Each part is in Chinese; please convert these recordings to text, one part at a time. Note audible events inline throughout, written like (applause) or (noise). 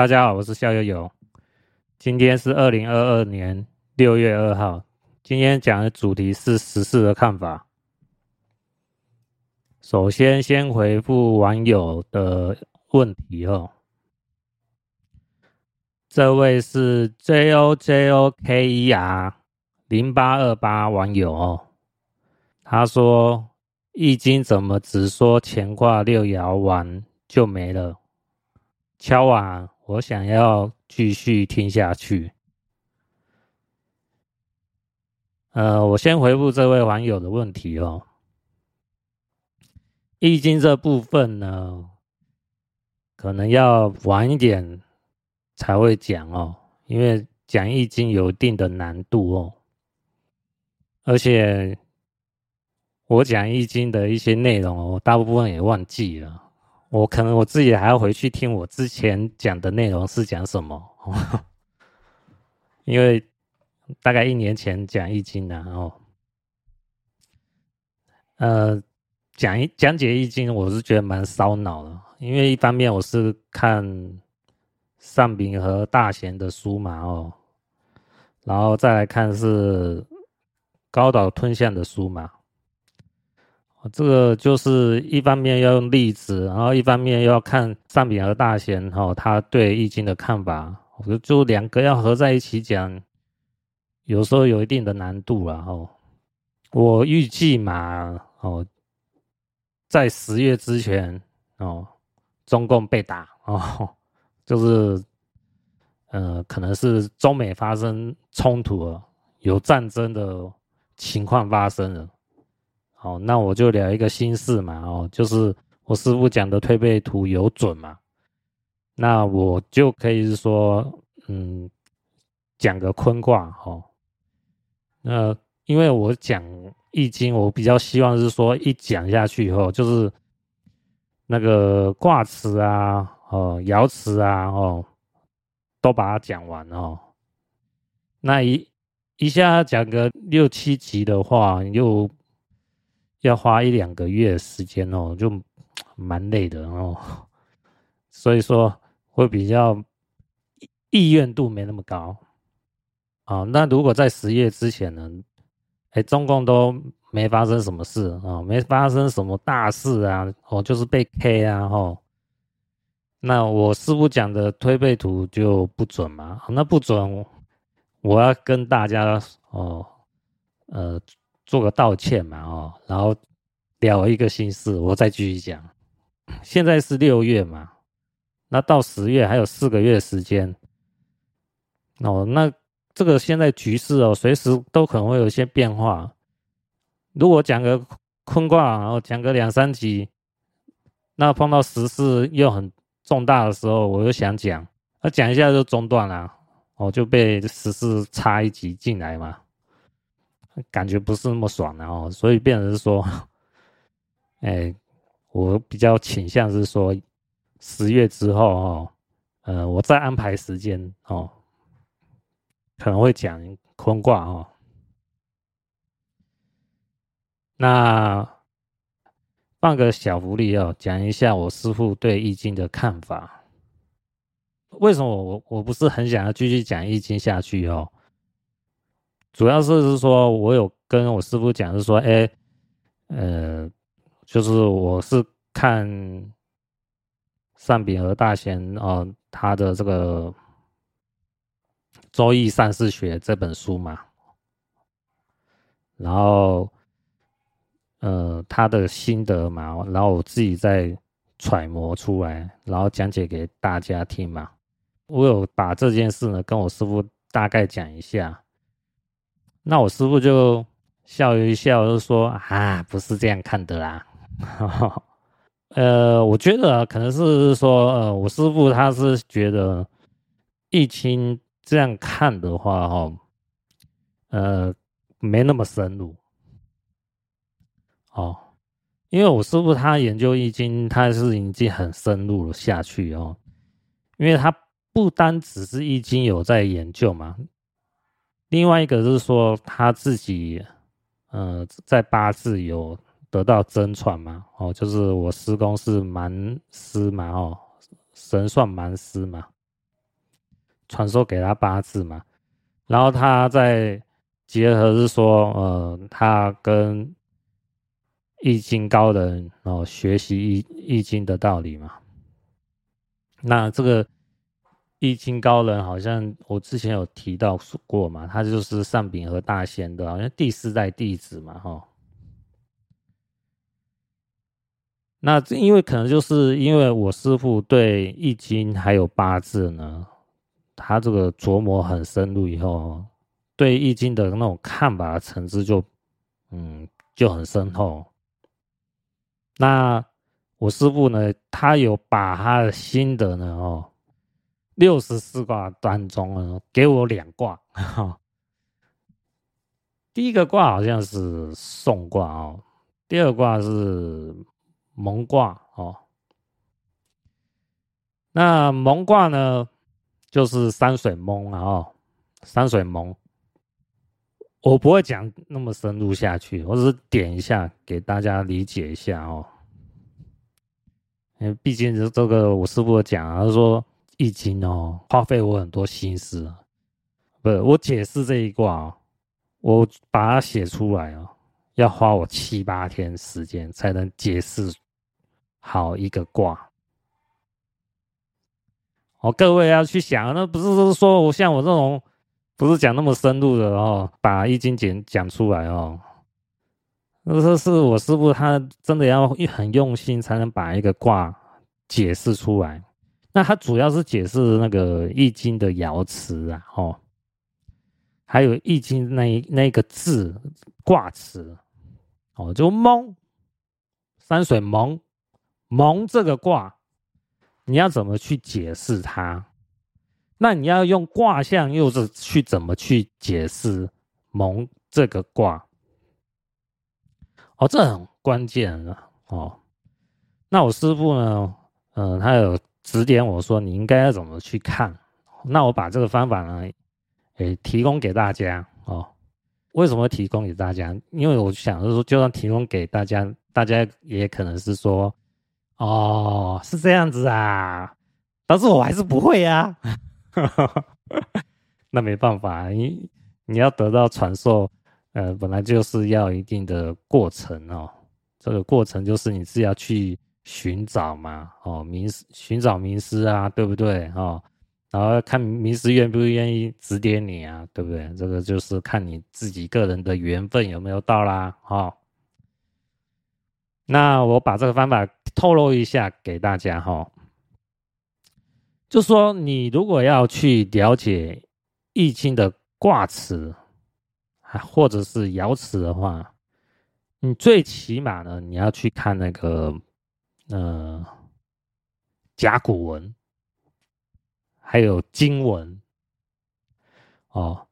大家好，我是夏悠悠。今天是二零二二年六月二号。今天讲的主题是时事的看法。首先，先回复网友的问题哦。这位是 J O J O K E R 零八二八网友哦，他说：“易经怎么只说乾卦六爻完就没了？”敲碗。我想要继续听下去。呃，我先回复这位网友的问题哦。易经这部分呢，可能要晚一点才会讲哦，因为讲易经有一定的难度哦，而且我讲易经的一些内容哦，大部分也忘记了。我可能我自己还要回去听我之前讲的内容是讲什么，(laughs) 因为大概一年前讲易经的哦，呃，讲一讲解易经，我是觉得蛮烧脑的，因为一方面我是看上秉和大贤的书嘛哦，然后再来看是高岛吞象的书嘛。这个就是一方面要用例子，然后一方面又要看上秉和大贤哈他对易经的看法，我觉得就两个要合在一起讲，有时候有一定的难度了哦。我预计嘛哦，在十月之前哦，中共被打哦，就是呃，可能是中美发生冲突了，有战争的情况发生了。好，那我就聊一个心事嘛，哦，就是我师傅讲的推背图有准嘛，那我就可以是说，嗯，讲个坤卦，哦，那因为我讲易经，我比较希望是说一讲下去以后，就是那个卦辞啊，哦，爻辞啊，哦，都把它讲完哦，那一一下讲个六七集的话，又。要花一两个月时间哦，就蛮累的哦，所以说会比较意愿度没那么高啊。那如果在十月之前呢，哎，中共都没发生什么事啊，没发生什么大事啊，哦，就是被 K 啊，哦，那我师傅讲的推背图就不准嘛，那不准，我要跟大家哦，呃。做个道歉嘛，哦，然后聊一个心事，我再继续讲。现在是六月嘛，那到十月还有四个月时间，哦，那这个现在局势哦，随时都可能会有一些变化。如果讲个坤卦，然后讲个两三集，那碰到时事又很重大的时候，我又想讲，那讲一下就中断了，哦，就被时事插一集进来嘛。感觉不是那么爽的哦，所以变成是说，哎，我比较倾向是说，十月之后哦，呃，我再安排时间哦，可能会讲坤卦哦。那放个小福利哦，讲一下我师父对易经的看法。为什么我我不是很想要继续讲易经下去哦？主要是是说，我有跟我师傅讲，是说，哎，呃，就是我是看上比和大贤哦，他的这个《周易善事学》这本书嘛，然后，呃，他的心得嘛，然后我自己再揣摩出来，然后讲解给大家听嘛。我有把这件事呢跟我师傅大概讲一下。那我师傅就笑一笑，就说：“啊，不是这样看的啦。” (laughs) 呃，我觉得可能是说，呃，我师傅他是觉得易经这样看的话，哈，呃，没那么深入。哦，因为我师傅他研究易经，他是已经很深入了下去哦，因为他不单只是易经有在研究嘛。另外一个是说他自己，呃，在八字有得到真传嘛，哦，就是我师公是蛮师嘛，哦，神算蛮师嘛，传授给他八字嘛，然后他再结合是说，呃，他跟易经高人哦学习易易经的道理嘛。那这个易经高人好像我之前有提到过嘛，他就是上秉和大仙的，好像第四代弟子嘛，哈。那因为可能就是因为我师父对易经还有八字呢，他这个琢磨很深入以后，对易经的那种看法的层次就，嗯，就很深厚。那我师父呢，他有把他的心得呢，哦，六十四卦当中呢，给我两卦，哈，(laughs) 第一个卦好像是讼卦哦，第二卦是。蒙卦哦，那蒙卦呢，就是山水蒙啊哦，山水蒙，我不会讲那么深入下去，我只是点一下给大家理解一下哦。因为毕竟是这个我师傅讲啊，他说易经哦，花费我很多心思，不是我解释这一卦哦，我把它写出来哦，要花我七八天时间才能解释。好一个卦，哦，各位要去想，那不是说我像我这种，不是讲那么深入的哦，把易经讲讲出来哦，那是是我师傅他真的要一很用心才能把一个卦解释出来。那他主要是解释那个易经的爻辞啊，哦，还有易经那一那个字卦辞，哦，就蒙山水蒙。蒙这个卦，你要怎么去解释它？那你要用卦象，又是去怎么去解释蒙这个卦？哦，这很关键了哦。那我师父呢？嗯、他有指点我说，你应该要怎么去看？那我把这个方法呢，诶，提供给大家哦。为什么提供给大家？因为我想是说，就算提供给大家，大家也可能是说。哦，是这样子啊，但是我还是不会呀、啊，(laughs) 那没办法，你你要得到传授，呃，本来就是要一定的过程哦，这个过程就是你是要去寻找嘛，哦，名师寻找名师啊，对不对？哦，然后看名师愿不愿意指点你啊，对不对？这个就是看你自己个人的缘分有没有到啦，哦。那我把这个方法。透露一下给大家哈，就说你如果要去了解易经的卦辞，或者是爻辞的话，你最起码呢，你要去看那个呃甲骨文，还有金文哦，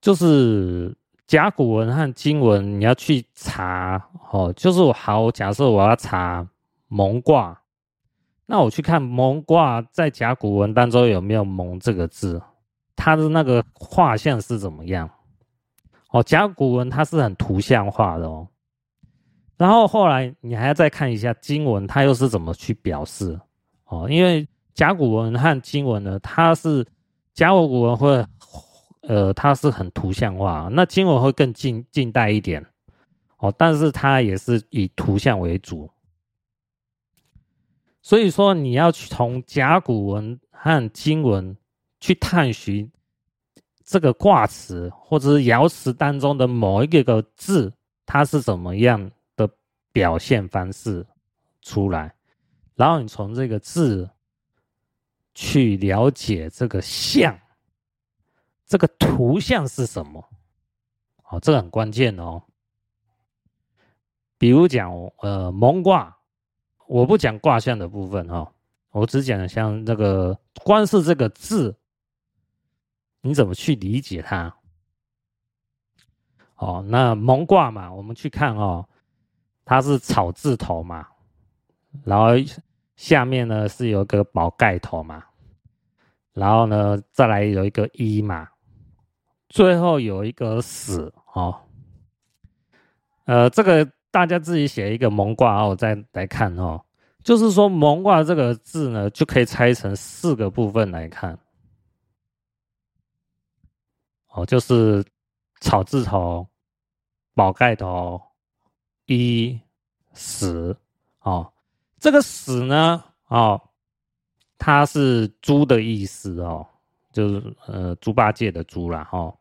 就是。甲骨文和金文，你要去查哦。就是我好，假设我要查蒙卦，那我去看蒙卦在甲骨文当中有没有“蒙”这个字，它的那个画像是怎么样？哦，甲骨文它是很图像化的哦。然后后来你还要再看一下金文，它又是怎么去表示哦？因为甲骨文和金文呢，它是甲骨文会。呃，它是很图像化，那经文会更近近代一点哦，但是它也是以图像为主，所以说你要去从甲骨文和金文去探寻这个卦辞或者是爻辞当中的某一个个字，它是怎么样表现方式出来，然后你从这个字去了解这个象。这个图像是什么？哦，这个很关键哦。比如讲，呃，蒙卦，我不讲卦象的部分哈、哦，我只讲像这个，光是这个字，你怎么去理解它？哦，那蒙卦嘛，我们去看哦，它是草字头嘛，然后下面呢是有一个宝盖头嘛，然后呢再来有一个一嘛。最后有一个死哦，呃，这个大家自己写一个蒙卦哦，再来看哦。就是说蒙卦这个字呢，就可以拆成四个部分来看哦，就是草字头、宝盖头、一、死哦。这个死呢，哦，它是猪的意思哦，就是呃猪八戒的猪啦哈、哦。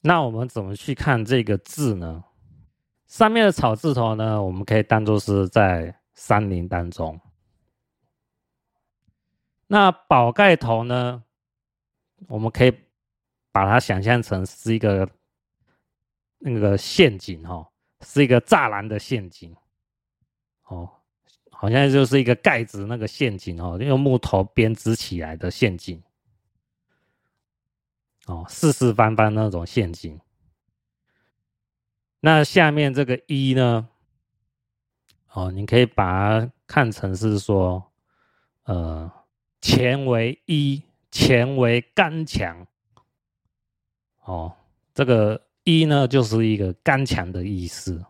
那我们怎么去看这个字呢？上面的草字头呢，我们可以当做是在山林当中。那宝盖头呢，我们可以把它想象成是一个那个陷阱哈、哦，是一个栅栏的陷阱哦。好像就是一个盖子那个陷阱哦，用木头编织起来的陷阱哦，四四方方那种陷阱。那下面这个一呢？哦，你可以把它看成是说，呃，钱为一，钱为刚强。哦，这个一呢，就是一个刚强的意思。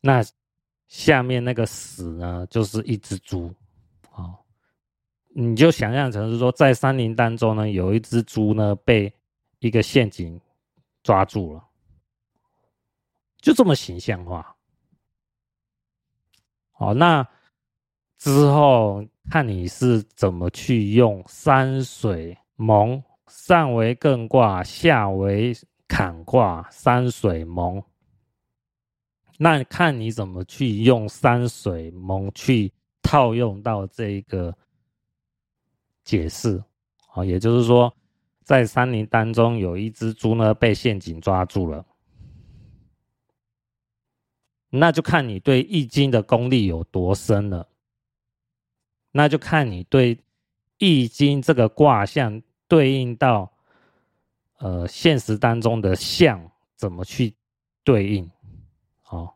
那。下面那个死呢，就是一只猪，哦，你就想象成是说，在山林当中呢，有一只猪呢被一个陷阱抓住了，就这么形象化。好，那之后看你是怎么去用山水蒙，上为艮卦，下为坎卦，山水蒙。那看你怎么去用山水蒙去套用到这一个解释。啊，也就是说，在山林当中有一只猪呢被陷阱抓住了，那就看你对易经的功力有多深了，那就看你对易经这个卦象对应到呃现实当中的像怎么去对应。哦，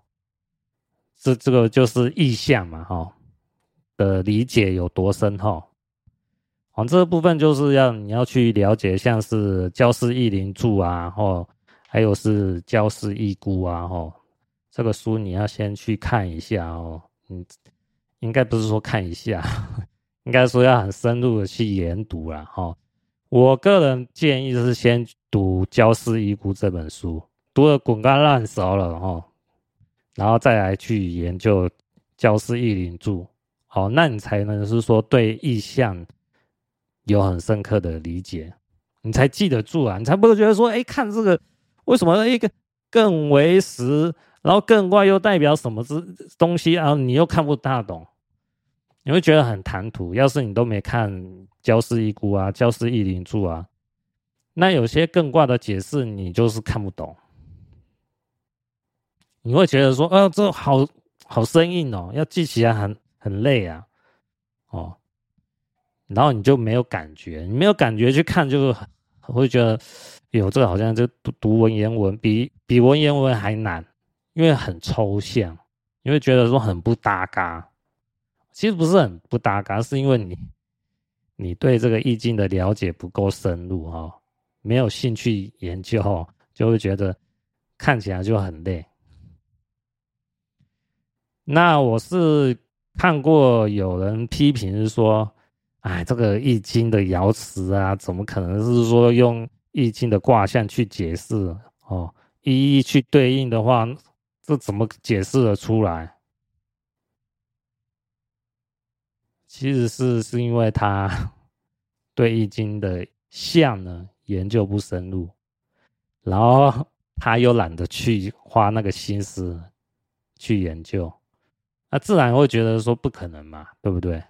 这这个就是意象嘛，哈、的理解有多深哈？哦，这部分就是要你要去了解，像是《焦氏易林著》啊，或还有是《焦氏易孤》啊，哈，这个书你要先去看一下哦。嗯，应该不是说看一下，(laughs) 应该说要很深入的去研读了哈。我个人建议是先读《焦氏易估》这本书，读得滚瓜烂熟了哈。然后再来去研究《焦氏易林注》，好，那你才能是说对意象有很深刻的理解，你才记得住啊，你才不会觉得说，哎，看这个为什么一个更为时，然后更卦又代表什么之东西啊？你又看不大懂，你会觉得很唐突。要是你都没看《焦氏一孤》啊，《焦氏易林注》啊，那有些艮卦的解释你就是看不懂。你会觉得说，呃，这好好生硬哦，要记起来很很累啊，哦，然后你就没有感觉，你没有感觉去看，就会觉得，有，这个好像就读读文言文，比比文言文还难，因为很抽象，你会觉得说很不搭嘎。其实不是很不搭嘎，是因为你你对这个易经的了解不够深入哈，没有兴趣研究哦，就会觉得看起来就很累。那我是看过有人批评是说，哎，这个易经的爻辞啊，怎么可能是说用易经的卦象去解释哦？一一去对应的话，这怎么解释得出来？其实是是因为他对易经的象呢研究不深入，然后他又懒得去花那个心思去研究。那自然会觉得说不可能嘛，对不对？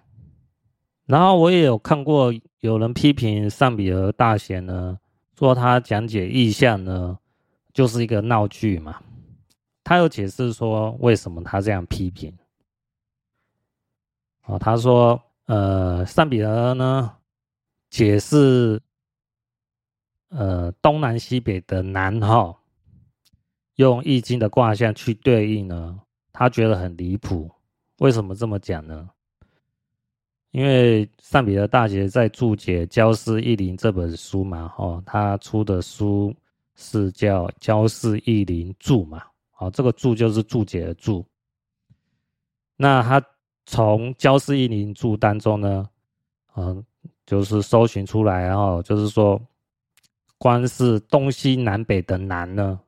然后我也有看过有人批评尚比尔大贤呢，说他讲解意象呢就是一个闹剧嘛。他有解释说为什么他这样批评。哦，他说，呃，尚比尔呢解释，呃，东南西北的南哈，用易经的卦象去对应呢。他觉得很离谱，为什么这么讲呢？因为尚比尔大杰在注解《焦氏易林》这本书嘛，哦，他出的书是叫《焦氏易林注》嘛，哦，这个注就是注解的注。那他从《焦氏易林注》当中呢，嗯，就是搜寻出来，然后就是说，光是东西南北的南呢，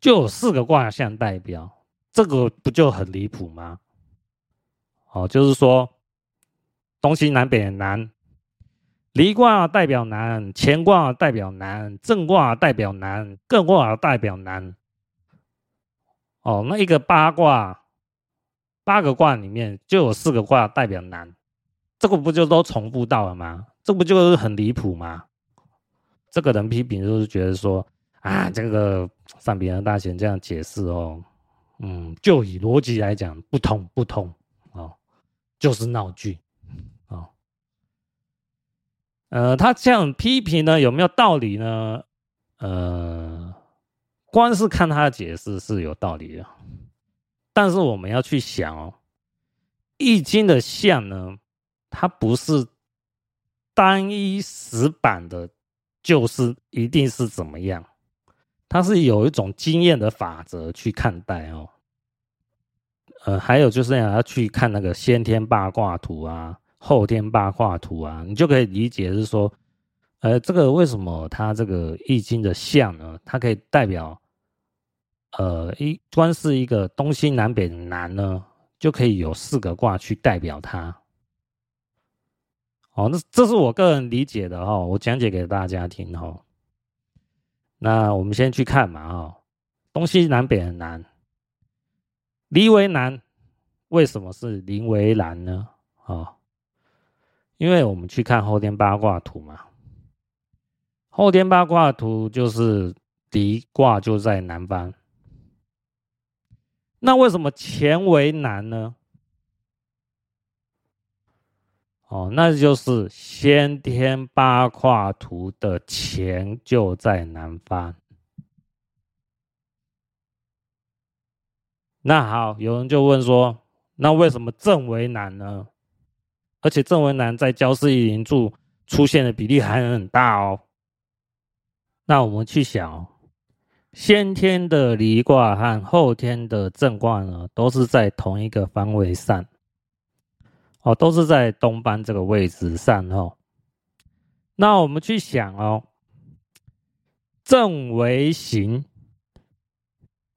就有四个卦象代表，这个不就很离谱吗？哦，就是说东西南北的南，离卦代表南，乾卦代表南，震卦代表南，艮卦代表南。哦，那一个八卦，八个卦里面就有四个卦代表南，这个不就都重复到了吗？这不就是很离谱吗？这个人批评就是觉得说啊，这个上比人大贤这样解释哦，嗯，就以逻辑来讲不通不通哦，就是闹剧哦。呃，他这样批评呢，有没有道理呢？呃，光是看他的解释是有道理的，但是我们要去想哦，《易经》的象呢，它不是单一死板的。就是一定是怎么样？它是有一种经验的法则去看待哦。呃，还有就是要去看那个先天八卦图啊、后天八卦图啊，你就可以理解是说，呃，这个为什么它这个易经的象呢？它可以代表，呃，一光是一个东西南北的南呢，就可以有四个卦去代表它。哦，那这是我个人理解的哈，我讲解给大家听哈。那我们先去看嘛哦，东西南北的南，离为南，为什么是离为南呢？啊，因为我们去看后天八卦图嘛，后天八卦图就是离卦就在南方，那为什么乾为南呢？哦，那就是先天八卦图的乾就在南方。那好，有人就问说，那为什么正为南呢？而且正为南在焦氏一灵注出现的比例还很大哦。那我们去想，先天的离卦和后天的震卦呢，都是在同一个方位上。哦，都是在东方这个位置上哦。那我们去想哦，震为行，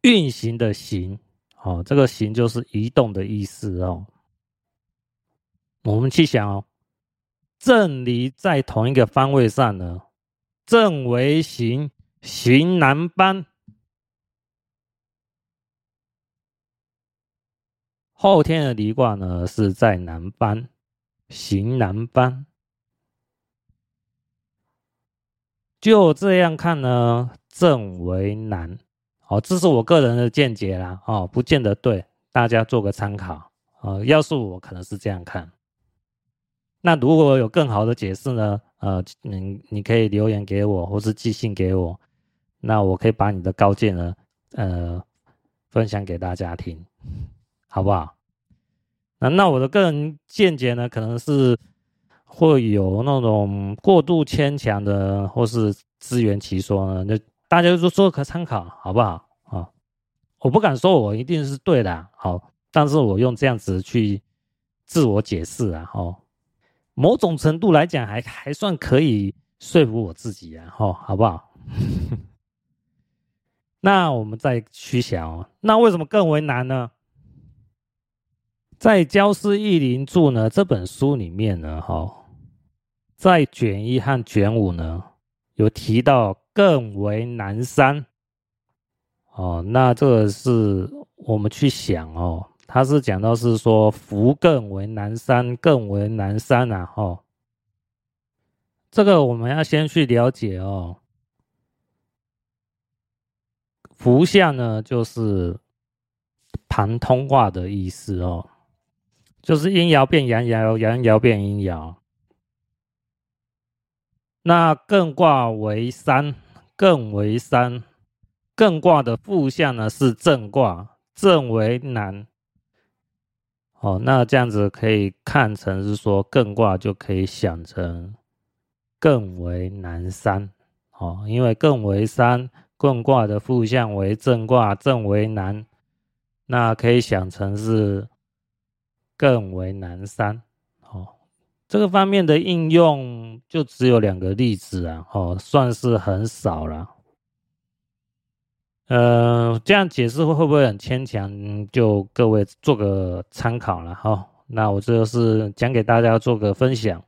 运行的行，哦，这个行就是移动的意思哦。我们去想哦，震离在同一个方位上呢，震为行，行南班。后天的离卦呢，是在南班，行南班。就这样看呢，正为南。哦，这是我个人的见解啦，哦，不见得对，大家做个参考。哦，要是我可能是这样看。那如果有更好的解释呢？呃，你你可以留言给我，或是寄信给我，那我可以把你的高见呢，呃，分享给大家听。好不好？那那我的个人见解呢，可能是会有那种过度牵强的，或是自圆其说呢，就大家就做个参考，好不好？啊，我不敢说我一定是对的，好，但是我用这样子去自我解释啊，哦，某种程度来讲还还算可以说服我自己啊，哦，好不好？那我们再去想哦，那为什么更为难呢？在《焦氏易林注》呢这本书里面呢，哈，在卷一和卷五呢有提到更为南山，哦，那这个是我们去想哦，他是讲到是说福更为南山，更为南山啊，哈，这个我们要先去了解哦，扶象呢就是盘通卦的意思哦。就是阴爻变阳爻，阳爻变阴爻。那艮卦为山，艮为山，艮卦的副象呢是震卦，震为南。哦，那这样子可以看成是说艮卦就可以想成艮为南山。哦，因为艮为山，艮卦的负向为正卦，正为南，那可以想成是。艮为南山，哦，这个方面的应用就只有两个例子啊，哦，算是很少了。呃，这样解释会会不会很牵强？就各位做个参考了哈、哦。那我这就是讲给大家做个分享。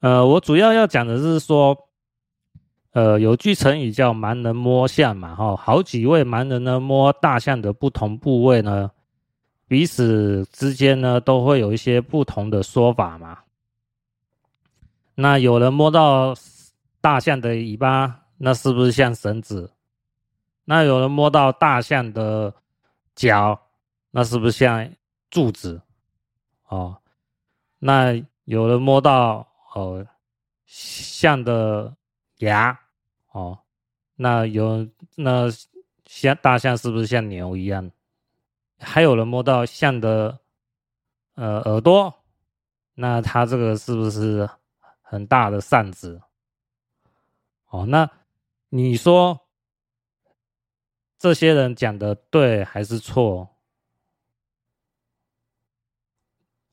呃，我主要要讲的是说，呃，有句成语叫“盲人摸象”嘛，哈，好几位盲人呢摸大象的不同部位呢。彼此之间呢，都会有一些不同的说法嘛。那有人摸到大象的尾巴，那是不是像绳子？那有人摸到大象的脚，那是不是像柱子？哦，那有人摸到哦象的牙，哦，那有那像大象是不是像牛一样？还有人摸到象的呃耳朵，那它这个是不是很大的扇子？哦，那你说这些人讲的对还是错？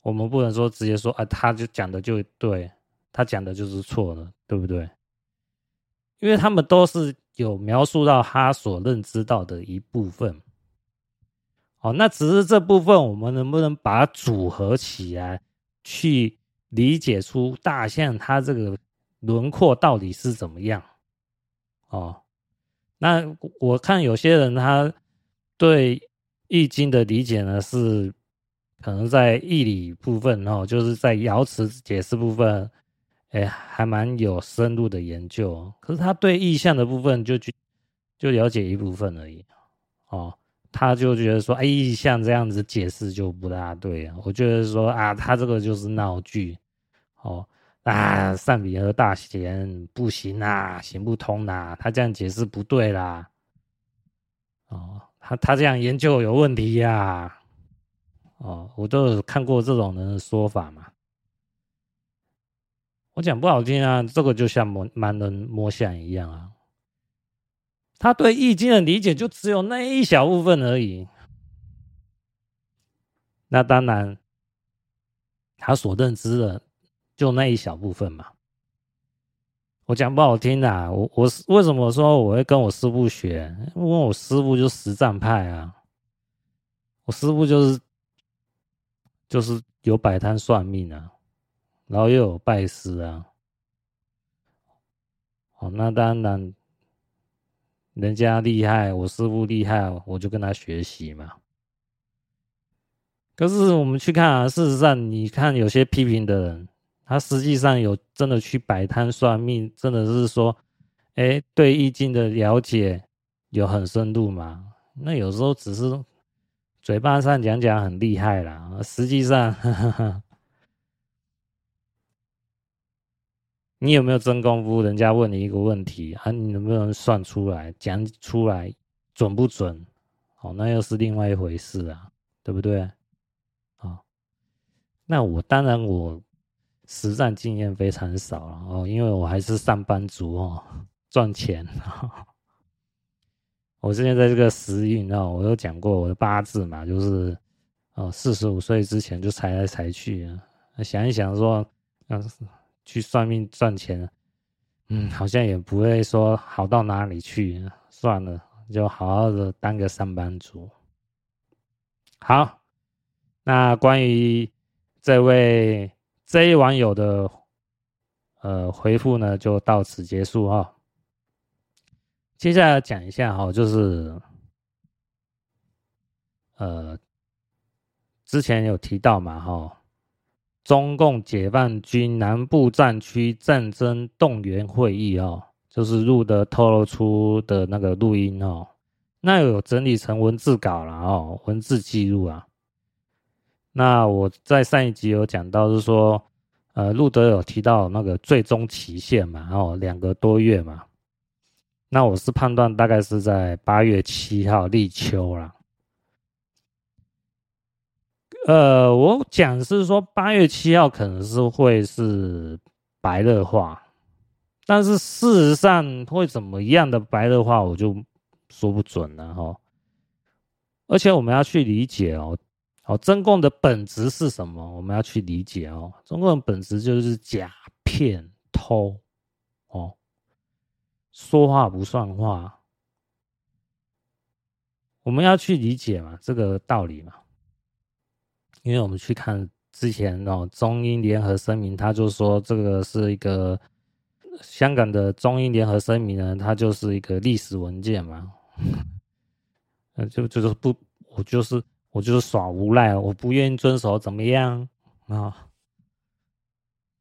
我们不能说直接说啊，他就讲的就对，他讲的就是错的，对不对？因为他们都是有描述到他所认知到的一部分。哦，那只是这部分，我们能不能把它组合起来，去理解出大象它这个轮廓到底是怎么样？哦，那我看有些人他对《易经》的理解呢，是可能在义理部分哦，就是在爻辞解释部分，哎，还蛮有深入的研究。可是他对意象的部分就就就了解一部分而已，哦。他就觉得说，哎，意象这样子解释就不大对啊。我觉得说啊，他这个就是闹剧，哦，啊，善比和大贤不行啊，行不通啦，他这样解释不对啦，哦，他他这样研究有问题呀，啊，哦，我都有看过这种人的说法嘛。我讲不好听啊，这个就像摸盲人摸象一样啊。他对易经的理解就只有那一小部分而已。那当然，他所认知的就那一小部分嘛。我讲不好听啊，我我为什么说我会跟我师傅学？因为我师傅就实战派啊，我师傅就是就是有摆摊算命啊，然后又有拜师啊。哦，那当然。人家厉害，我师傅厉害，我就跟他学习嘛。可是我们去看啊，事实上，你看有些批评的人，他实际上有真的去摆摊算命，真的是说，哎，对易经的了解有很深度吗？那有时候只是嘴巴上讲讲很厉害啦，实际上。呵 (laughs) 呵你有没有真功夫？人家问你一个问题啊，你能不能算出来、讲出来，准不准？哦，那又是另外一回事啊，对不对？啊、哦，那我当然我实战经验非常少了哦，因为我还是上班族哦，赚钱。哦、(laughs) 我之前在这个时运哦，我有讲过我的八字嘛，就是哦，四十五岁之前就财来财去啊。想一想说，嗯、啊。去算命赚钱，嗯，好像也不会说好到哪里去。算了，就好好的当个上班族。好，那关于这位 J 网友的呃回复呢，就到此结束哈。接下来讲一下哈，就是呃之前有提到嘛哈。中共解放军南部战区战争动员会议哦，就是录的透露出的那个录音哦，那有整理成文字稿了哦，文字记录啊。那我在上一集有讲到，是说，呃，路德有提到那个最终期限嘛，哦，两个多月嘛。那我是判断大概是在八月七号立秋了。呃，我讲是说八月七号可能是会是白热化，但是事实上会怎么样的白热化，我就说不准了哈。而且我们要去理解哦，哦，中共的本质是什么？我们要去理解哦。中共的本质就是假骗偷哦，说话不算话。我们要去理解嘛，这个道理嘛。因为我们去看之前哦，中英联合声明，他就说这个是一个香港的中英联合声明呢，它就是一个历史文件嘛。嗯，就就是不，我就是。我就是耍无赖，我不愿意遵守，怎么样啊？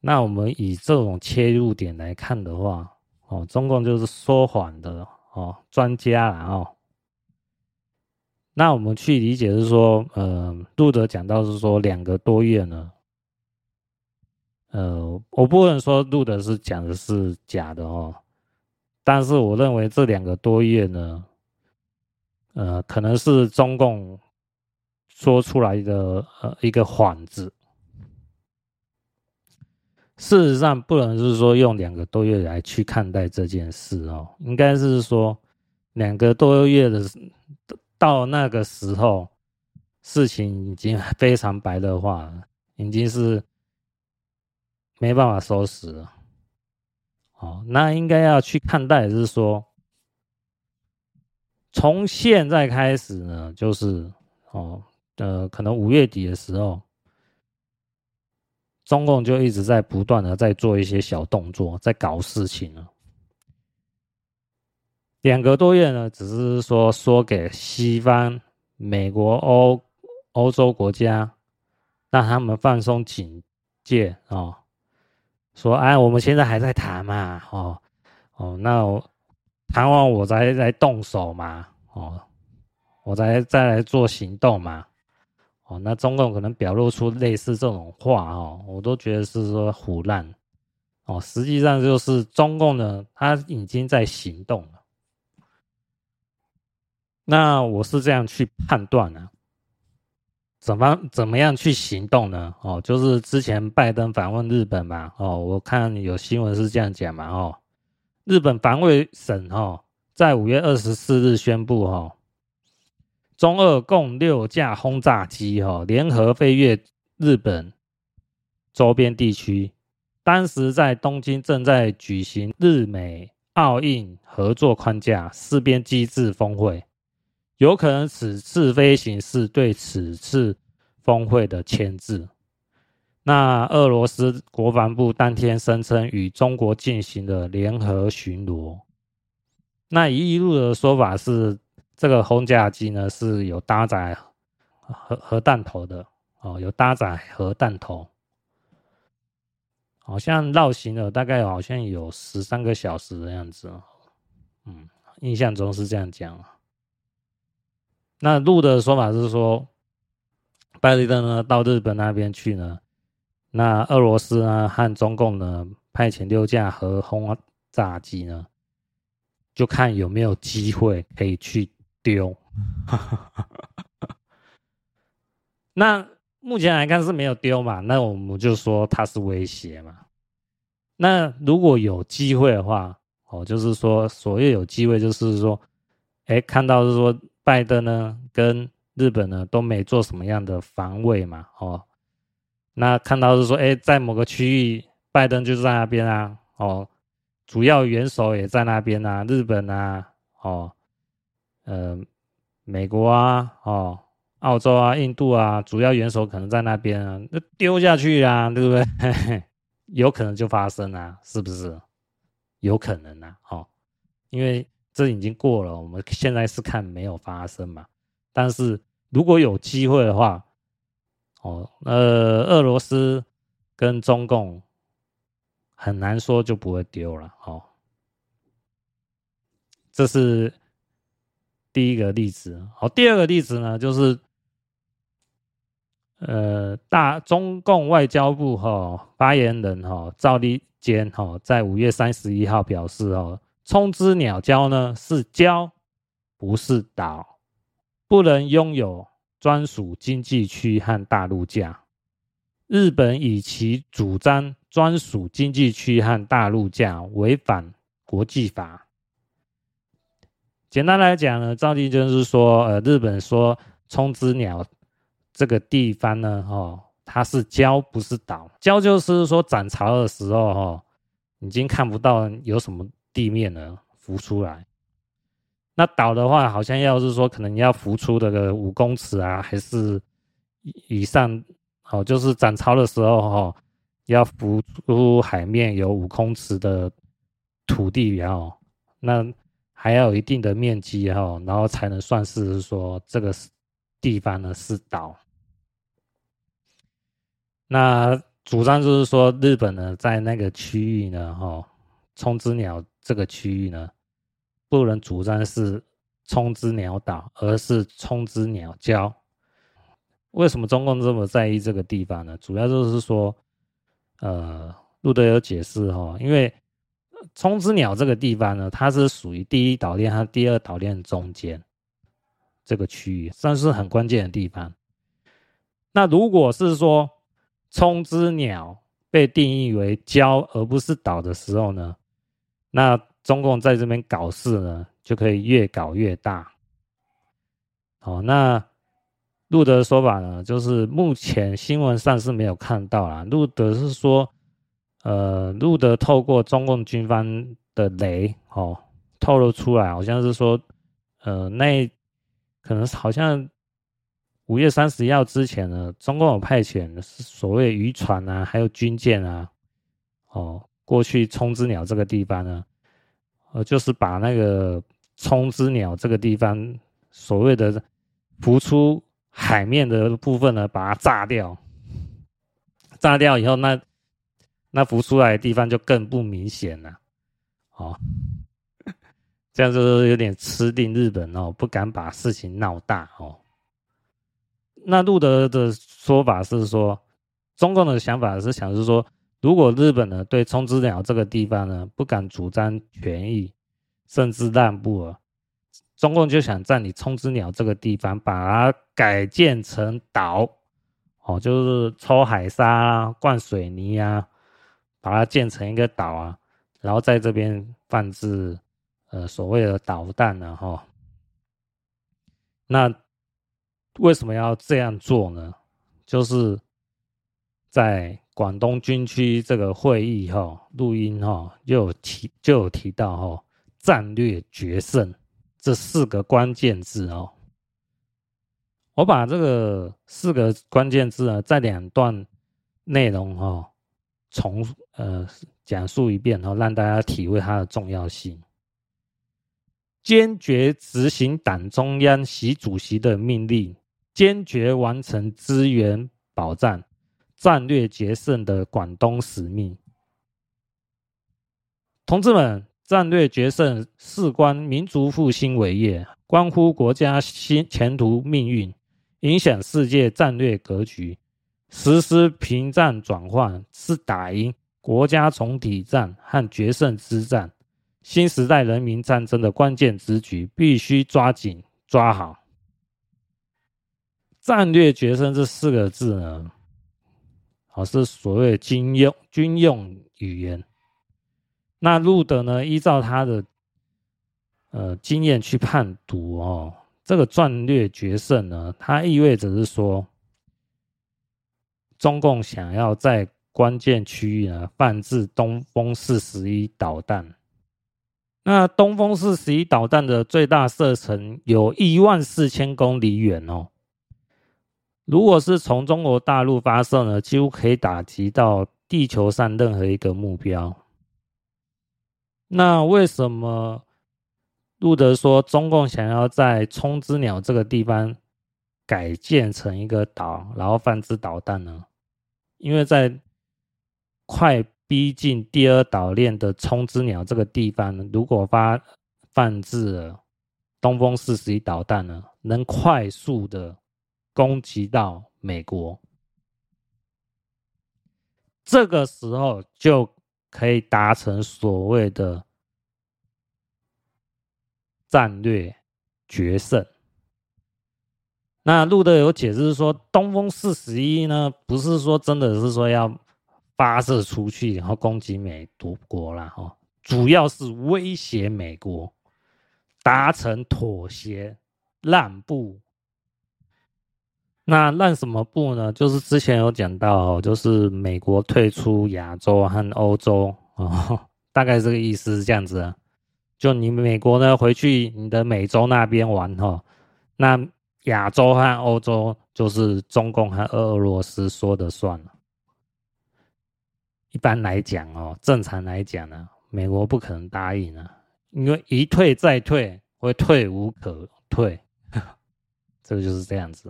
那我们以这种切入点来看的话，哦，中共就是说谎的哦专家了哦。那我们去理解是说，呃，路德讲到是说两个多月呢，呃，我不能说路德是讲的是假的哦，但是我认为这两个多月呢，呃，可能是中共。说出来的呃一个谎字，事实上不能是说用两个多月来去看待这件事哦，应该是说两个多月的到那个时候，事情已经非常白热化了，已经是没办法收拾了。哦，那应该要去看待是说，从现在开始呢，就是哦。呃，可能五月底的时候，中共就一直在不断的在做一些小动作，在搞事情了。两个多月呢，只是说说给西方、美国、欧欧洲国家，让他们放松警戒哦。说，哎，我们现在还在谈嘛，哦哦，那我谈完我再来动手嘛，哦，我再再来做行动嘛。哦，那中共可能表露出类似这种话哦，我都觉得是说唬烂哦。实际上就是中共呢，他已经在行动。那我是这样去判断呢，怎么怎么样去行动呢？哦，就是之前拜登访问日本嘛，哦，我看有新闻是这样讲嘛，哦，日本防卫省哦，在五月二十四日宣布哦。中俄共六架轰炸机，哦，联合飞越日本周边地区。当时在东京正在举行日美奥运合作框架四边机制峰会，有可能此次飞行是对此次峰会的牵制。那俄罗斯国防部当天声称与中国进行了联合巡逻。那一路的说法是。这个轰炸机呢，是有搭载核核弹头的哦，有搭载核弹头，好像绕行了大概好像有十三个小时的样子，嗯，印象中是这样讲。那路的说法是说，拜登呢到日本那边去呢，那俄罗斯呢和中共呢派遣六架核轰炸机呢，就看有没有机会可以去。丢，(laughs) 那目前来看是没有丢嘛？那我们就说它是威胁嘛。那如果有机会的话，哦，就是说所谓有机会，就是说，哎，看到是说拜登呢跟日本呢都没做什么样的防卫嘛，哦，那看到是说，哎，在某个区域，拜登就在那边啊，哦，主要元首也在那边啊，日本啊，哦。呃，美国啊，哦，澳洲啊，印度啊，主要元首可能在那边啊，那丢下去啊，对不对？(laughs) 有可能就发生啊，是不是？有可能啊，哦，因为这已经过了，我们现在是看没有发生嘛。但是如果有机会的话，哦，呃，俄罗斯跟中共很难说就不会丢了，哦，这是。第一个例子，好，第二个例子呢，就是，呃，大中共外交部哈发言人哈赵立坚哈在五月三十一号表示哦，冲之鸟礁呢是礁，不是岛，不能拥有专属经济区和大陆架。日本以其主张专属经济区和大陆架违反国际法。简单来讲呢，照例就是说，呃，日本说冲之鸟这个地方呢，哦，它是礁不是岛。礁就是说涨潮的时候，哦，已经看不到有什么地面呢，浮出来。那岛的话，好像要是说可能要浮出这个五公尺啊，还是以上，哦，就是涨潮的时候，哦，要浮出海面有五公尺的土地，然后那还要有一定的面积，哈，然后才能算是说这个地方呢是岛。那主张就是说，日本呢在那个区域呢，哈，冲之鸟这个区域呢。不能主张是冲之鸟岛，而是冲之鸟礁。为什么中共这么在意这个地方呢？主要就是说，呃，路德有解释哈，因为冲之鸟这个地方呢，它是属于第一岛链和第二岛链中间这个区域，算是很关键的地方。那如果是说冲之鸟被定义为礁而不是岛的时候呢，那中共在这边搞事呢，就可以越搞越大。好，那路德的说法呢，就是目前新闻上是没有看到啦。路德是说，呃，路德透过中共军方的雷哦透露出来，好像是说，呃，那可能好像五月三十一号之前呢，中共有派遣所谓渔船啊，还有军舰啊，哦，过去冲之鸟这个地方呢。呃，就是把那个冲之鸟这个地方所谓的浮出海面的部分呢，把它炸掉。炸掉以后，那那浮出来的地方就更不明显了。哦，这样就是有点吃定日本哦，不敢把事情闹大哦。那路德的说法是说，中共的想法是想是说。如果日本呢对冲之鸟这个地方呢不敢主张权益，甚至让步了，中共就想占领冲之鸟这个地方，把它改建成岛，哦，就是抽海沙啊、灌水泥啊，把它建成一个岛啊，然后在这边放置呃所谓的导弹呢，哈。那为什么要这样做呢？就是在。广东军区这个会议哈录音哈就有提就有提到哈战略决胜这四个关键字哦，我把这个四个关键字呢在两段内容哈重呃讲述一遍然后，让大家体会它的重要性。坚决执行党中央习主席的命令，坚决完成资源保障。战略决胜的广东使命，同志们，战略决胜事关民族复兴伟业，关乎国家新前途命运，影响世界战略格局。实施屏障转换是打赢国家总体战和决胜之战，新时代人民战争的关键之举，必须抓紧抓好。战略决胜这四个字呢？哦，是所谓军用军用语言。那路德呢？依照他的呃经验去判读哦，这个战略决胜呢，它意味着是说，中共想要在关键区域呢放置东风四十一导弹。那东风四十一导弹的最大射程有一万四千公里远哦。如果是从中国大陆发射呢，几乎可以打击到地球上任何一个目标。那为什么路德说中共想要在冲之鸟这个地方改建成一个岛，然后放置导弹呢？因为在快逼近第二岛链的冲之鸟这个地方，如果发放置了东风四十一导弹呢，能快速的。攻击到美国，这个时候就可以达成所谓的战略决胜。那路德有解释说，东风四十一呢，不是说真的是说要发射出去然后攻击美国啦，哈，主要是威胁美国，达成妥协让步。那让什么步呢？就是之前有讲到，就是美国退出亚洲和欧洲哦，(laughs) 大概这个意思是这样子。就你美国呢，回去你的美洲那边玩哈，那亚洲和欧洲就是中共和俄罗斯说的算了。一般来讲哦，正常来讲呢，美国不可能答应啊，因为一退再退，会退无可退，(laughs) 这个就是这样子。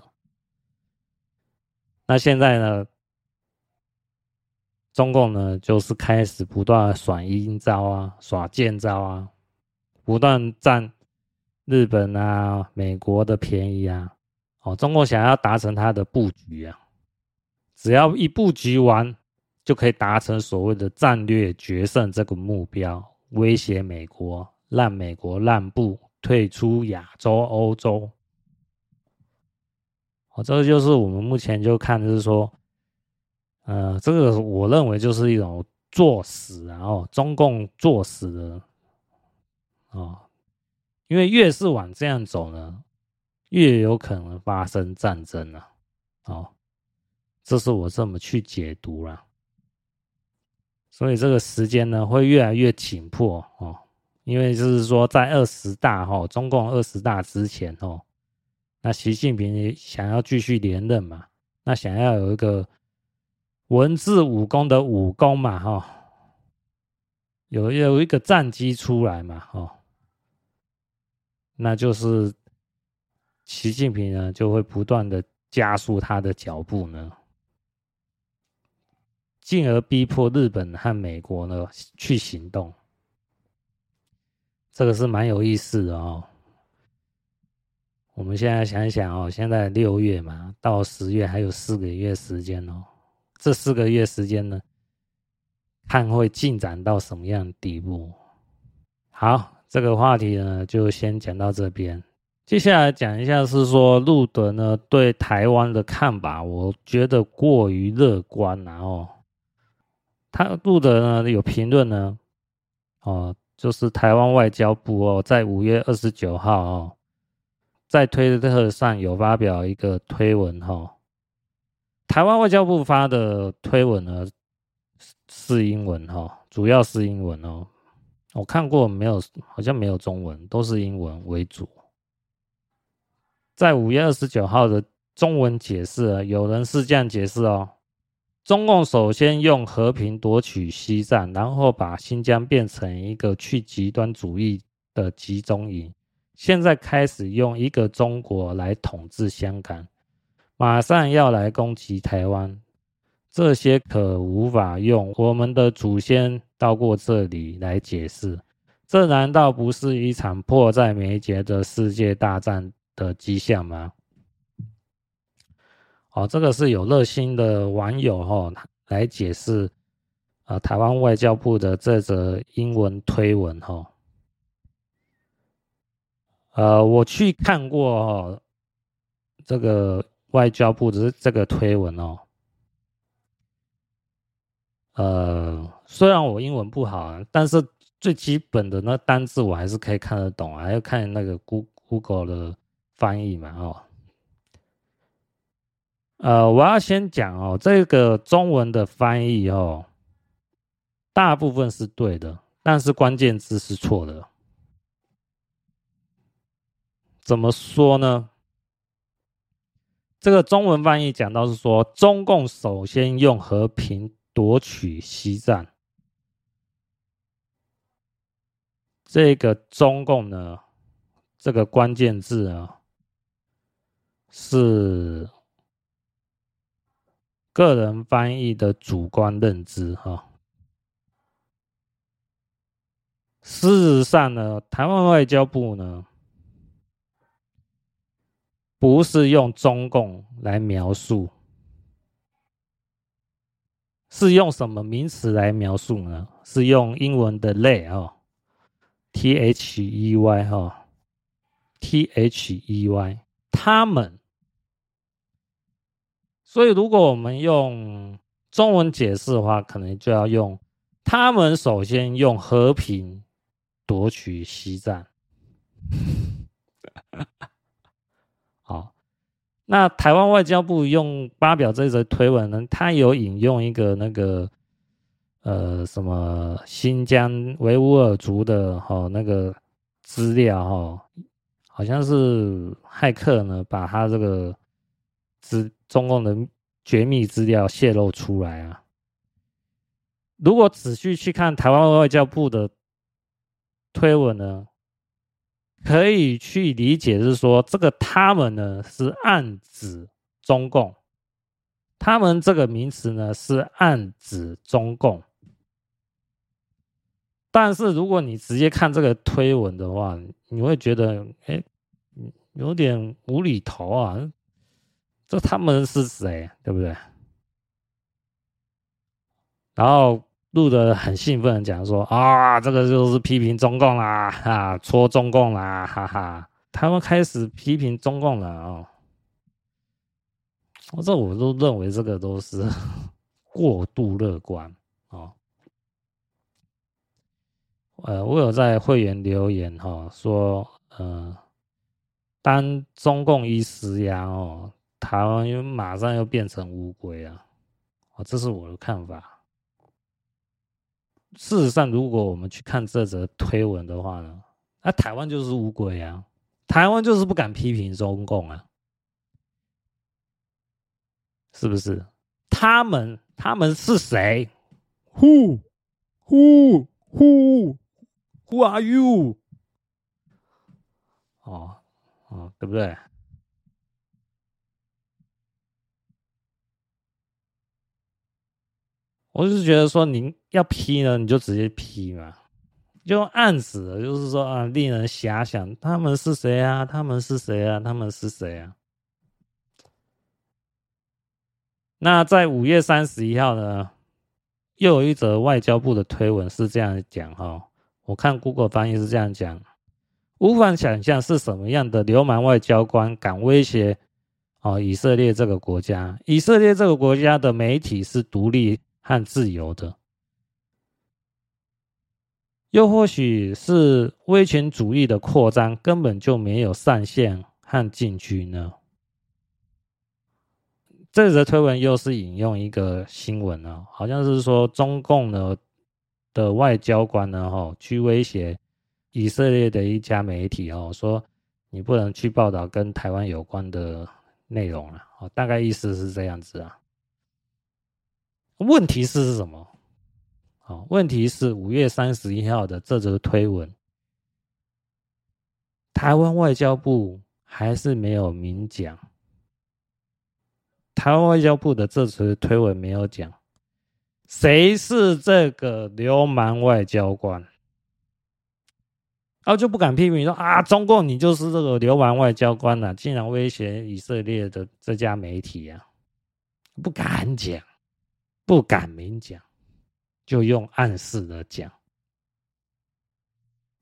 那现在呢，中共呢就是开始不断耍阴招啊，耍贱招啊。不断占日本啊、美国的便宜啊，哦，中共想要达成他的布局啊，只要一布局完，就可以达成所谓的战略决胜这个目标，威胁美国，让美国让步，退出亚洲、欧洲。哦，这个就是我们目前就看，就是说，呃，这个我认为就是一种作死然后，中共作死的。哦，因为越是往这样走呢，越有可能发生战争了。哦，这是我这么去解读了。所以这个时间呢，会越来越紧迫哦。因为就是说，在二十大哈，中共二十大之前哦，那习近平也想要继续连任嘛，那想要有一个文治武功的武功嘛哈，有有一个战绩出来嘛哈。那就是习近平呢，就会不断的加速他的脚步呢，进而逼迫日本和美国呢去行动。这个是蛮有意思的哦。我们现在想一想哦，现在六月嘛，到十月还有四个月时间哦。这四个月时间呢，看会进展到什么样的地步。好。这个话题呢，就先讲到这边。接下来讲一下是说，路德呢对台湾的看法，我觉得过于乐观了哦。他路德呢有评论呢，哦，就是台湾外交部哦，在五月二十九号哦，在推特上有发表一个推文哈、台湾外交部发的推文呢是英文哈、主要是英文哦。我看过没有？好像没有中文，都是英文为主。在五月二十九号的中文解释，有人是这样解释哦：中共首先用和平夺取西藏，然后把新疆变成一个去极端主义的集中营，现在开始用一个中国来统治香港，马上要来攻击台湾。这些可无法用我们的祖先到过这里来解释，这难道不是一场迫在眉睫的世界大战的迹象吗？哦，这个是有热心的网友哈、哦、来解释，呃，台湾外交部的这则英文推文哈、哦，呃，我去看过哦，这个外交部的这个推文哦。呃，虽然我英文不好啊，但是最基本的那单字我还是可以看得懂啊，要看那个 Google 的翻译嘛，哦。呃，我要先讲哦，这个中文的翻译哦，大部分是对的，但是关键字是错的。怎么说呢？这个中文翻译讲到是说，中共首先用和平。夺取西藏，这个中共呢，这个关键字啊，是个人翻译的主观认知哈。事实上呢，台湾外交部呢，不是用中共来描述。是用什么名词来描述呢？是用英文的 they 哦，T H E Y 哈，T H E Y，他们。所以如果我们用中文解释的话，可能就要用他们首先用和平夺取西藏。那台湾外交部用发表这则推文呢，他有引用一个那个呃什么新疆维吾尔族的哈、哦、那个资料哈、哦，好像是骇客呢把他这个资中共的绝密资料泄露出来啊。如果仔细去看台湾外交部的推文呢，可以去理解是说，这个他们呢是暗指中共，他们这个名词呢是暗指中共。但是如果你直接看这个推文的话，你会觉得，哎，有点无厘头啊！这他们是谁，对不对？然后。录的很兴奋，讲说啊，这个就是批评中共啦，哈，戳中共啦，哈哈。他们开始批评中共了哦。这我都认为这个都是 (laughs) 过度乐观哦。呃，我有在会员留言哈，说呃，当中共一施压哦，台湾又马上又变成乌龟啊，哦，这是我的看法。事实上，如果我们去看这则推文的话呢，那、啊、台湾就是乌龟啊，台湾就是不敢批评中共啊，是不是？他们他们是谁？Who who who who are you？哦哦，对不对？我就是觉得说，您要批呢，你就直接批嘛，就暗指的，就是说啊，令人遐想，他们是谁啊？他们是谁啊？他们是谁啊？那在五月三十一号呢，又有一则外交部的推文是这样讲哈，我看 Google 翻译是这样讲，无法想象是什么样的流氓外交官敢威胁哦以色列这个国家，以色列这个国家的媒体是独立和自由的，又或许是威权主义的扩张根本就没有上限和禁区呢？这则推文又是引用一个新闻呢，好像是说中共呢的外交官呢，哈，去威胁以色列的一家媒体哦，说你不能去报道跟台湾有关的内容了，哦，大概意思是这样子啊。问题是是什么？好，问题是五月三十一号的这则推文，台湾外交部还是没有明讲。台湾外交部的这则推文没有讲，谁是这个流氓外交官，然后就不敢批评说啊，中共你就是这个流氓外交官呐、啊，竟然威胁以色列的这家媒体啊，不敢讲。不敢明讲，就用暗示的讲。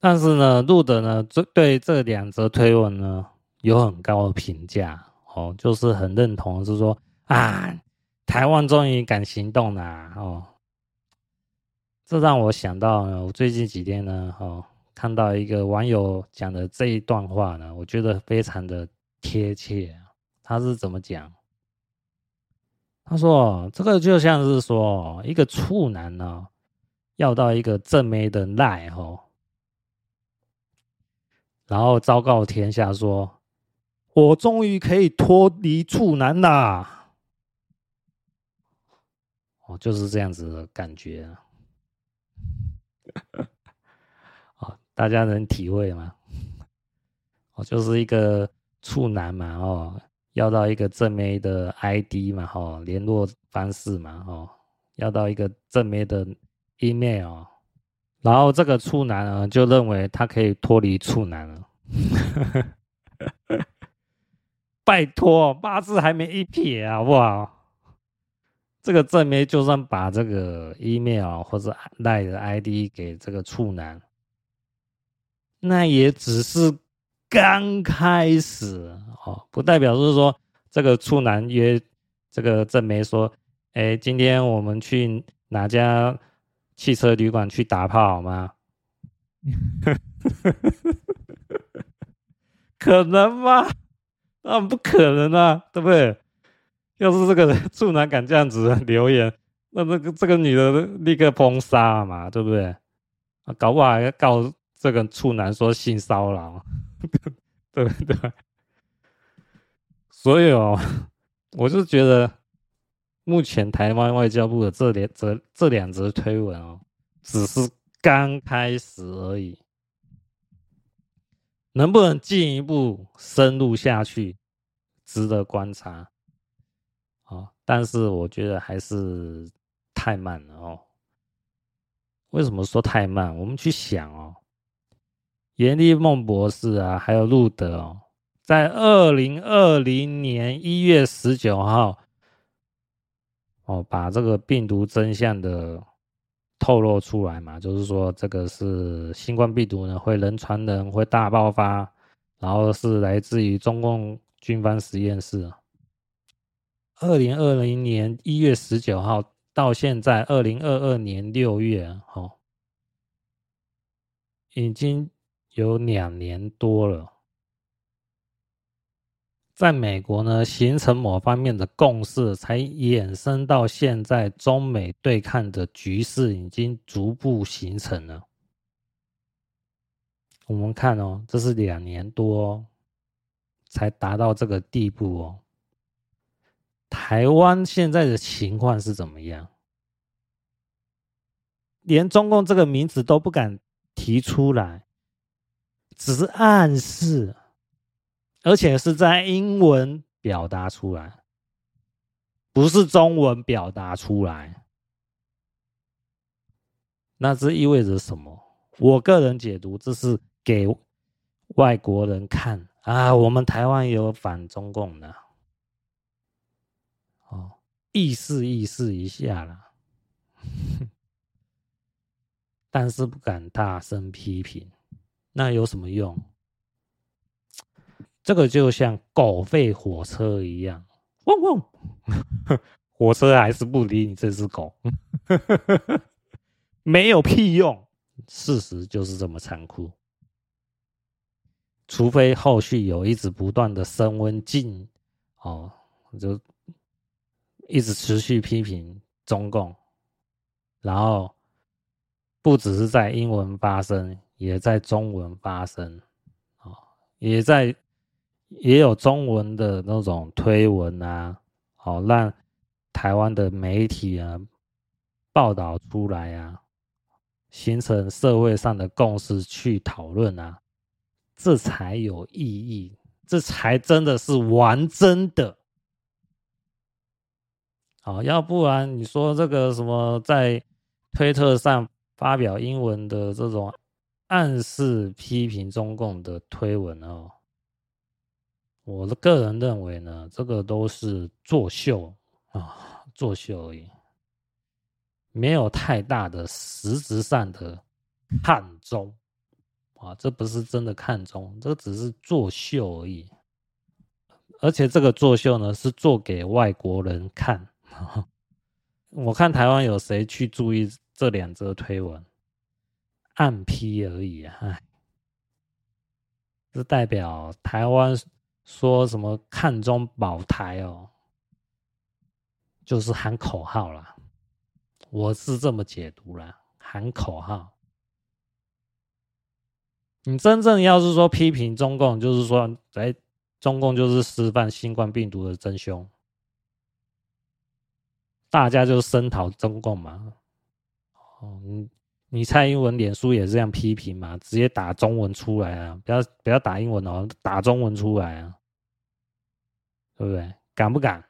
但是呢，路德呢，对这两则推文呢，有很高的评价哦，就是很认同，是说啊，台湾终于敢行动了哦。这让我想到呢，我最近几天呢，哦，看到一个网友讲的这一段话呢，我觉得非常的贴切。他是怎么讲？他说：“这个就像是说，一个处男呢，要到一个正妹的赖吼，然后昭告天下说，我终于可以脱离处男啦！哦，就是这样子的感觉啊！(laughs) 哦，大家能体会吗？哦，就是一个处男嘛，哦。”要到一个正妹的 ID 嘛，哈，联络方式嘛，哈，要到一个正妹的 email，然后这个处男呢就认为他可以脱离处男了。(laughs) 拜托，八字还没一撇好不好？这个正妹就算把这个 email 或者 line 的 ID 给这个处男，那也只是。刚开始哦，不代表是说这个处男约这个正妹说，哎，今天我们去哪家汽车旅馆去打炮好吗？(laughs) 可能吗？那不可能啊，对不对？要是这个处男敢这样子留言，那这个这个女的立刻封杀嘛，对不对？啊，搞不好还要告这个处男说性骚扰，(laughs) 对对？所以哦，我就觉得目前台湾外交部的这两则这两则推文哦，只是刚开始而已，能不能进一步深入下去，值得观察。哦，但是我觉得还是太慢了哦。为什么说太慢？我们去想哦，严立孟博士啊，还有路德哦，在二零二零年一月十九号哦，把这个病毒真相的透露出来嘛，就是说这个是新冠病毒呢，会人传人，会大爆发，然后是来自于中共军方实验室。二零二零年一月十九号到现在二零二二年六月，哦，已经有两年多了。在美国呢，形成某方面的共识，才衍生到现在中美对抗的局势已经逐步形成了。我们看哦，这是两年多才达到这个地步哦。台湾现在的情况是怎么样？连中共这个名字都不敢提出来，只是暗示，而且是在英文表达出来，不是中文表达出来。那这意味着什么？我个人解读，这是给外国人看啊，我们台湾有反中共的。哦，意思意思一下啦，(laughs) 但是不敢大声批评，那有什么用？这个就像狗吠火车一样，汪汪，火车还是不理你这只狗，没有屁用。事实就是这么残酷，除非后续有一直不断的升温进，哦，就。一直持续批评中共，然后不只是在英文发声，也在中文发声，啊，也在也有中文的那种推文啊，好让台湾的媒体啊报道出来啊，形成社会上的共识去讨论啊，这才有意义，这才真的是玩真的。好，要不然你说这个什么在推特上发表英文的这种暗示批评中共的推文哦，我的个人认为呢，这个都是作秀啊，作秀而已，没有太大的实质上的看中啊，这不是真的看中，这只是作秀而已，而且这个作秀呢是做给外国人看。(laughs) 我看台湾有谁去注意这两则推文？暗批而已啊！哎，这代表台湾说什么抗中保台哦，就是喊口号啦。我是这么解读啦，喊口号。你真正要是说批评中共，就是说，哎，中共就是示范新冠病毒的真凶。大家就声讨中共嘛，哦，你你蔡英文脸书也是这样批评嘛，直接打中文出来啊，不要不要打英文哦，打中文出来啊，对不对？敢不敢？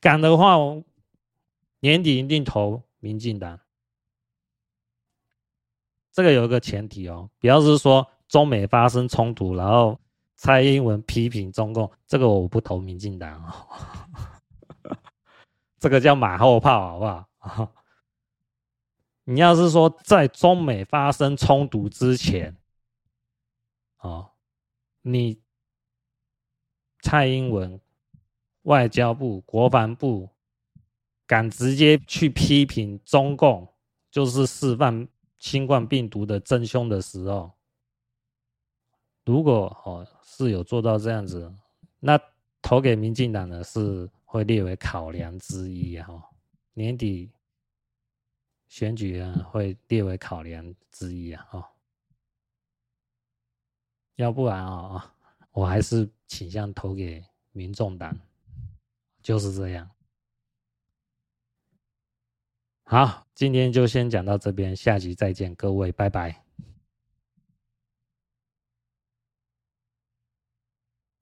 敢的话，年底一定投民进党。这个有一个前提哦，不要是说中美发生冲突，然后蔡英文批评中共，这个我不投民进党哦。(laughs) 这个叫马后炮，好不好？你要是说在中美发生冲突之前，哦，你蔡英文外交部、国防部敢直接去批评中共，就是示范新冠病毒的真凶的时候，如果哦是有做到这样子，那投给民进党的是会列为考量之一啊。年底选举啊，会列为考量之一啊。哦，要不然啊，我还是倾向投给民众党，就是这样。好，今天就先讲到这边，下集再见，各位，拜拜。